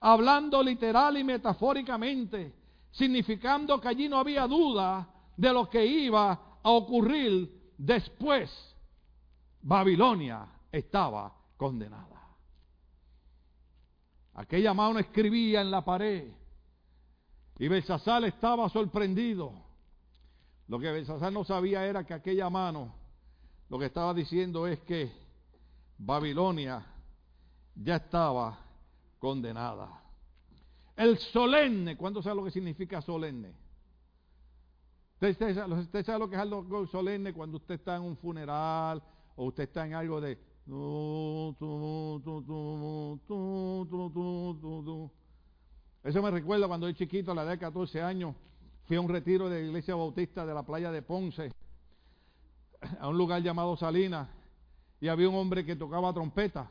hablando literal y metafóricamente, significando que allí no había duda de lo que iba a ocurrir después. Babilonia estaba condenada. Aquella mano escribía en la pared y Belsasar estaba sorprendido. Lo que Belsasar no sabía era que aquella mano lo que estaba diciendo es que Babilonia ya estaba condenada. El solemne, ¿cuánto sabe lo que significa solemne? ¿Usted, sabe lo que es algo solemne cuando usted está en un funeral o usted está en algo de... Eso me recuerda cuando yo chiquito, a la edad de 14 años, fui a un retiro de la iglesia bautista de la playa de Ponce, a un lugar llamado Salinas, y había un hombre que tocaba trompeta.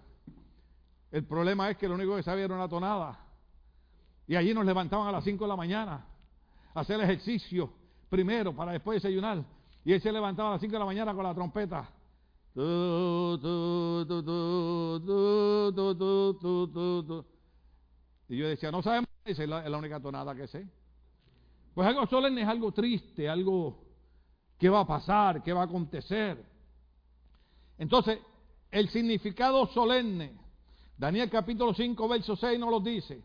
El problema es que lo único que sabía era una tonada. Y allí nos levantaban a las 5 de la mañana a hacer ejercicio primero para después desayunar. Y él se levantaba a las 5 de la mañana con la trompeta. Y yo decía, no sabemos, esa es la, es la única tonada que sé. Pues algo solemne es algo triste, algo que va a pasar, que va a acontecer. Entonces, el significado solemne Daniel capítulo 5, verso 6 nos lo dice.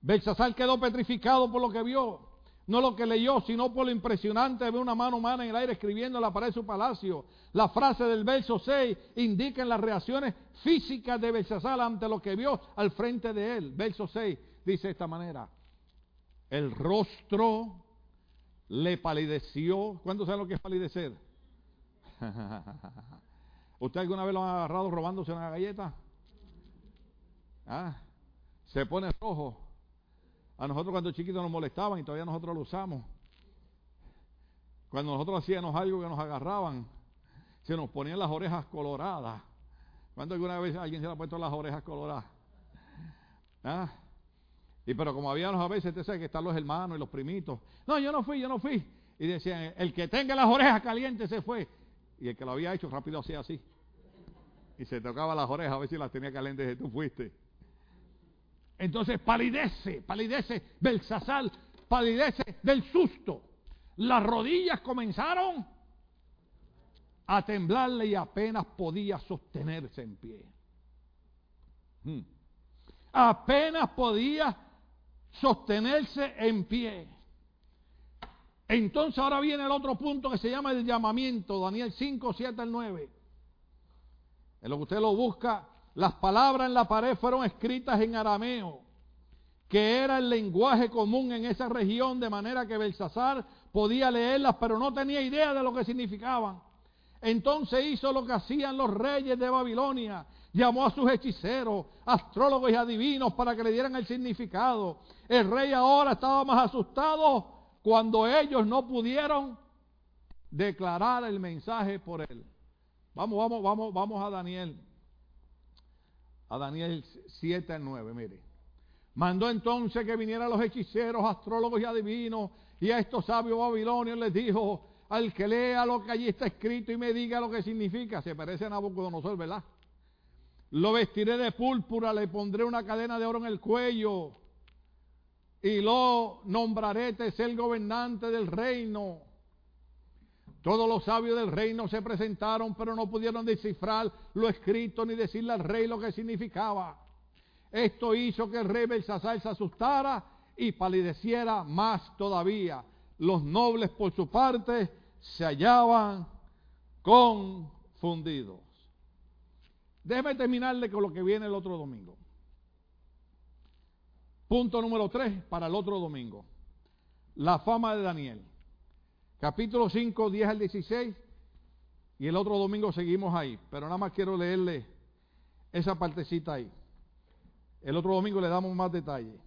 Belsasar quedó petrificado por lo que vio, no lo que leyó, sino por lo impresionante de ver una mano humana en el aire escribiendo en la pared de su palacio. La frase del verso 6 indica las reacciones físicas de Belsasar ante lo que vio al frente de él. Verso 6 dice de esta manera, el rostro le palideció. ¿Cuándo sabe lo que es palidecer? [laughs] ¿Usted alguna vez lo ha agarrado robándose una galleta? Ah, se pone rojo. A nosotros cuando chiquitos nos molestaban y todavía nosotros lo usamos. Cuando nosotros hacíamos algo que nos agarraban, se nos ponían las orejas coloradas. ¿Cuándo alguna vez alguien se le ha puesto las orejas coloradas? ¿Ah? Y pero como habíamos a veces, usted sabe que están los hermanos y los primitos. No, yo no fui, yo no fui. Y decían, el que tenga las orejas calientes se fue. Y el que lo había hecho rápido hacía así. Y se tocaba las orejas a ver si las tenía calientes y tú fuiste. Entonces palidece, palidece Belsasar, palidece del susto. Las rodillas comenzaron a temblarle y apenas podía sostenerse en pie. Hmm. Apenas podía sostenerse en pie. Entonces ahora viene el otro punto que se llama el llamamiento, Daniel 5, 7 al 9. En lo que usted lo busca, las palabras en la pared fueron escritas en arameo, que era el lenguaje común en esa región, de manera que Belsasar podía leerlas, pero no tenía idea de lo que significaban. Entonces hizo lo que hacían los reyes de Babilonia, llamó a sus hechiceros, astrólogos y adivinos para que le dieran el significado. El rey ahora estaba más asustado cuando ellos no pudieron declarar el mensaje por él. Vamos, vamos, vamos, vamos a Daniel. A Daniel 7 al 9, mire. Mandó entonces que vinieran los hechiceros, astrólogos y adivinos, y a estos sabios babilonios les dijo, al que lea lo que allí está escrito y me diga lo que significa, se parece a Nabucodonosor, ¿verdad? Lo vestiré de púrpura, le pondré una cadena de oro en el cuello, y lo nombraré el gobernante del reino. Todos los sabios del reino se presentaron, pero no pudieron descifrar lo escrito ni decirle al rey lo que significaba. Esto hizo que el rey Belsasar se asustara y palideciera más todavía. Los nobles, por su parte, se hallaban confundidos. Déjeme terminarle con lo que viene el otro domingo. Punto número 3 para el otro domingo. La fama de Daniel. Capítulo 5, 10 al 16. Y el otro domingo seguimos ahí. Pero nada más quiero leerle esa partecita ahí. El otro domingo le damos más detalle.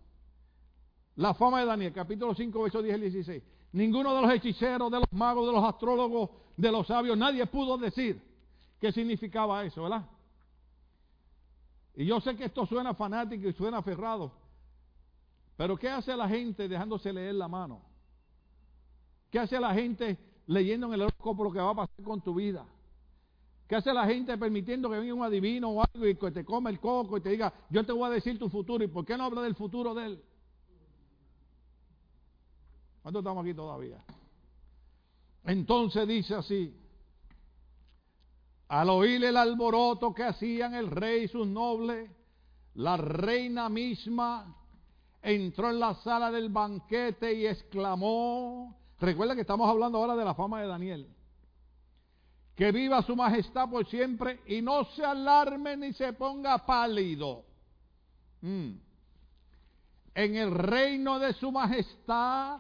La fama de Daniel, capítulo 5, versos 10 al 16. Ninguno de los hechiceros, de los magos, de los astrólogos, de los sabios, nadie pudo decir qué significaba eso, ¿verdad? Y yo sé que esto suena fanático y suena aferrado, pero ¿qué hace la gente dejándose leer la mano? ¿Qué hace la gente leyendo en el horóscopo lo que va a pasar con tu vida? ¿Qué hace la gente permitiendo que venga un adivino o algo y que te come el coco y te diga, yo te voy a decir tu futuro? ¿Y por qué no habla del futuro de él? ¿Cuántos estamos aquí todavía? Entonces dice así, al oír el alboroto que hacían el rey y sus nobles, la reina misma entró en la sala del banquete y exclamó, recuerda que estamos hablando ahora de la fama de Daniel, que viva su majestad por siempre y no se alarme ni se ponga pálido. Mm. En el reino de su majestad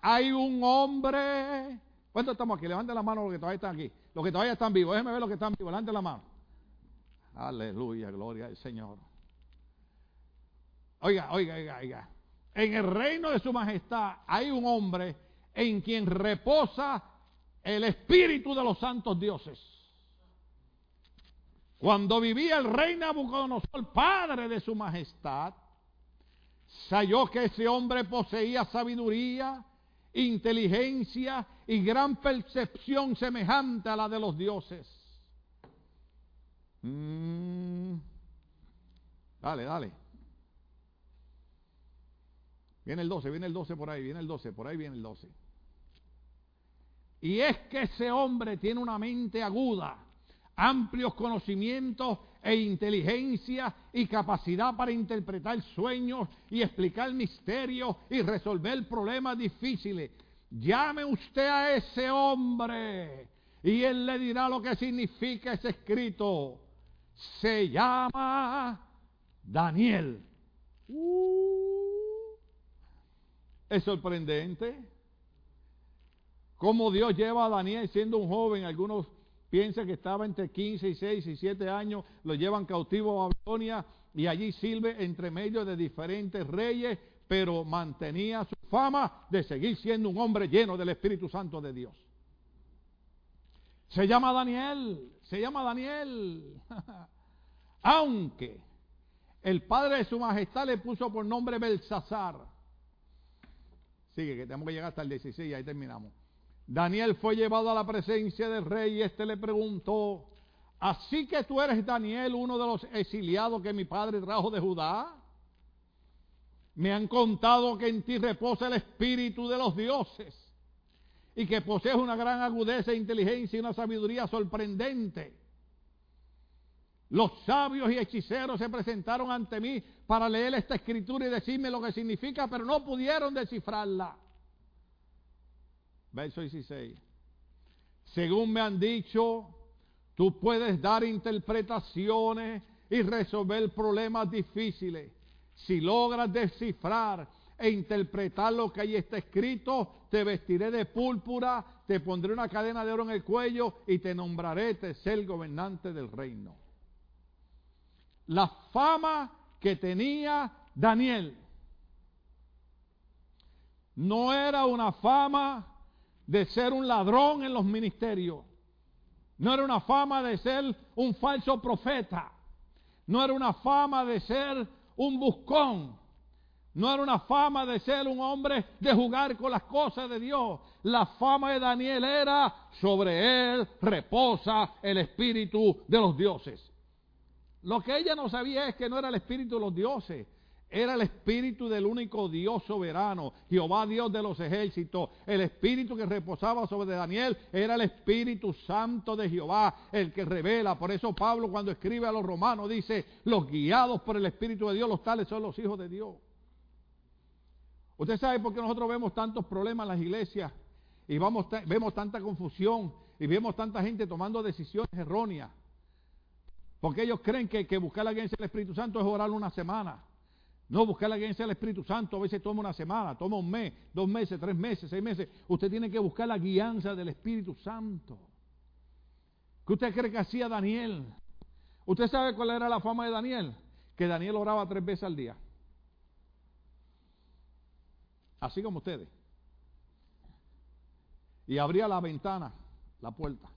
hay un hombre. ¿Cuántos estamos aquí? Levanten la mano los que todavía están aquí. Los que todavía están vivos. Déjenme ver los que están vivos. Levanten la mano. Aleluya, gloria al Señor. Oiga, oiga, oiga, oiga. En el reino de su majestad hay un hombre en quien reposa el espíritu de los santos dioses. Cuando vivía el rey Nabucodonosor, padre de su majestad, se halló que ese hombre poseía sabiduría, inteligencia y gran percepción semejante a la de los dioses. Mm. Dale, dale. Viene el 12, viene el 12 por ahí, viene el 12, por ahí viene el 12. Y es que ese hombre tiene una mente aguda, amplios conocimientos e inteligencia y capacidad para interpretar sueños y explicar misterios y resolver problemas difíciles. Llame usted a ese hombre y él le dirá lo que significa ese escrito. Se llama Daniel. Uh. Es sorprendente cómo Dios lleva a Daniel siendo un joven. Algunos piensan que estaba entre 15 y 6 y 7 años. Lo llevan cautivo a Babilonia y allí sirve entre medio de diferentes reyes, pero mantenía su fama de seguir siendo un hombre lleno del Espíritu Santo de Dios. Se llama Daniel, se llama Daniel. [laughs] Aunque el padre de su majestad le puso por nombre Belsasar Sigue, que tenemos que llegar hasta el 16 y ahí terminamos. Daniel fue llevado a la presencia del rey y éste le preguntó, ¿así que tú eres Daniel, uno de los exiliados que mi padre trajo de Judá? Me han contado que en ti reposa el espíritu de los dioses y que posees una gran agudeza inteligencia y una sabiduría sorprendente. Los sabios y hechiceros se presentaron ante mí para leer esta escritura y decirme lo que significa, pero no pudieron descifrarla. Verso 16. Según me han dicho, tú puedes dar interpretaciones y resolver problemas difíciles. Si logras descifrar e interpretar lo que ahí está escrito, te vestiré de púrpura, te pondré una cadena de oro en el cuello y te nombraré ser gobernante del reino la fama que tenía Daniel. No era una fama de ser un ladrón en los ministerios. No era una fama de ser un falso profeta. No era una fama de ser un buscón. No era una fama de ser un hombre de jugar con las cosas de Dios. La fama de Daniel era sobre él reposa el espíritu de los dioses. Lo que ella no sabía es que no era el espíritu de los dioses, era el espíritu del único Dios soberano, Jehová Dios de los ejércitos. El espíritu que reposaba sobre Daniel era el espíritu santo de Jehová, el que revela. Por eso Pablo cuando escribe a los romanos dice, los guiados por el espíritu de Dios, los tales son los hijos de Dios. Usted sabe por qué nosotros vemos tantos problemas en las iglesias y vamos, vemos tanta confusión y vemos tanta gente tomando decisiones erróneas. Porque ellos creen que, buscar la guía del Espíritu Santo es orar una semana. No, buscar la guía del Espíritu Santo a veces toma una semana, toma un mes, dos meses, tres meses, seis meses. Usted tiene que buscar la guianza del Espíritu Santo. ¿Qué usted cree que hacía Daniel? ¿Usted sabe cuál era la fama de Daniel? Que Daniel oraba tres veces al día. Así como ustedes. Y abría la ventana, la puerta.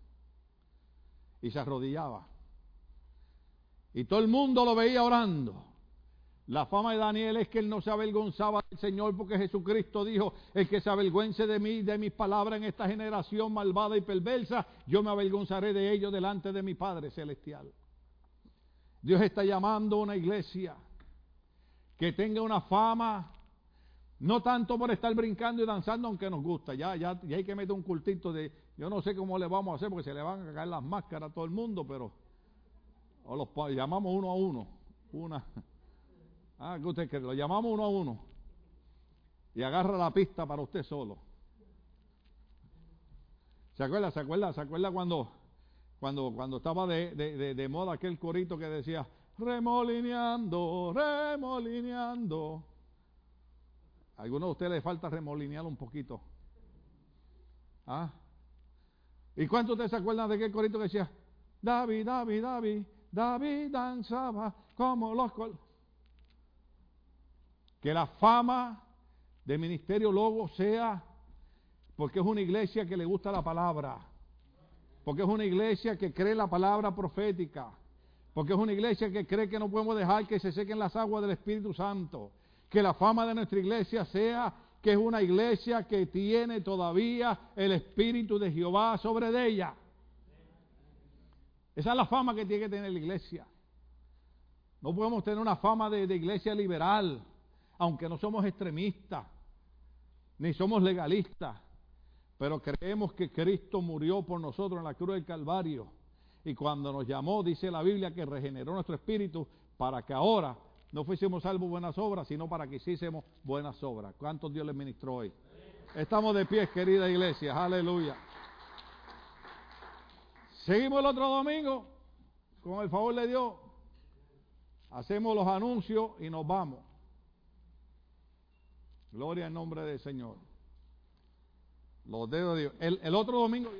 Y se arrodillaba y todo el mundo lo veía orando. La fama de Daniel es que él no se avergonzaba del Señor porque Jesucristo dijo, el que se avergüence de mí, de mis palabras en esta generación malvada y perversa, yo me avergonzaré de ellos delante de mi Padre Celestial. Dios está llamando a una iglesia que tenga una fama, no tanto por estar brincando y danzando, aunque nos gusta, ya, ya, ya hay que meter un cultito de, yo no sé cómo le vamos a hacer porque se le van a caer las máscaras a todo el mundo, pero o los llamamos uno a uno. Una. Ah, que usted cree, lo llamamos uno a uno. Y agarra la pista para usted solo. ¿Se acuerda? ¿Se acuerda? ¿Se acuerda cuando, cuando, cuando estaba de, de, de, moda aquel corito que decía remolineando, remolineando? ¿A alguno de ustedes le falta remolinear un poquito? ¿Ah? ¿Y cuántos de ustedes se acuerdan de aquel corito que decía David, David, David, David danzaba como los Que la fama de Ministerio Logo sea porque es una iglesia que le gusta la palabra, porque es una iglesia que cree la palabra profética, porque es una iglesia que cree que no podemos dejar que se sequen las aguas del Espíritu Santo. Que la fama de nuestra iglesia sea que es una iglesia que tiene todavía el Espíritu de Jehová sobre ella. Esa es la fama que tiene que tener la iglesia. No podemos tener una fama de, iglesia liberal, aunque no somos extremistas, ni somos legalistas, pero creemos que Cristo murió por nosotros en la cruz del Calvario. Y cuando nos llamó, dice la Biblia, que regeneró nuestro espíritu para que ahora no fuésemos salvos buenas obras, sino para que hiciésemos buenas obras. ¿Cuántos Dios les ministró hoy? Estamos de pie, querida iglesia. Aleluya. Seguimos el otro domingo, con el favor de Dios. Hacemos los anuncios y nos vamos. Gloria en nombre del Señor. Los dedos de Dios. El, el otro domingo.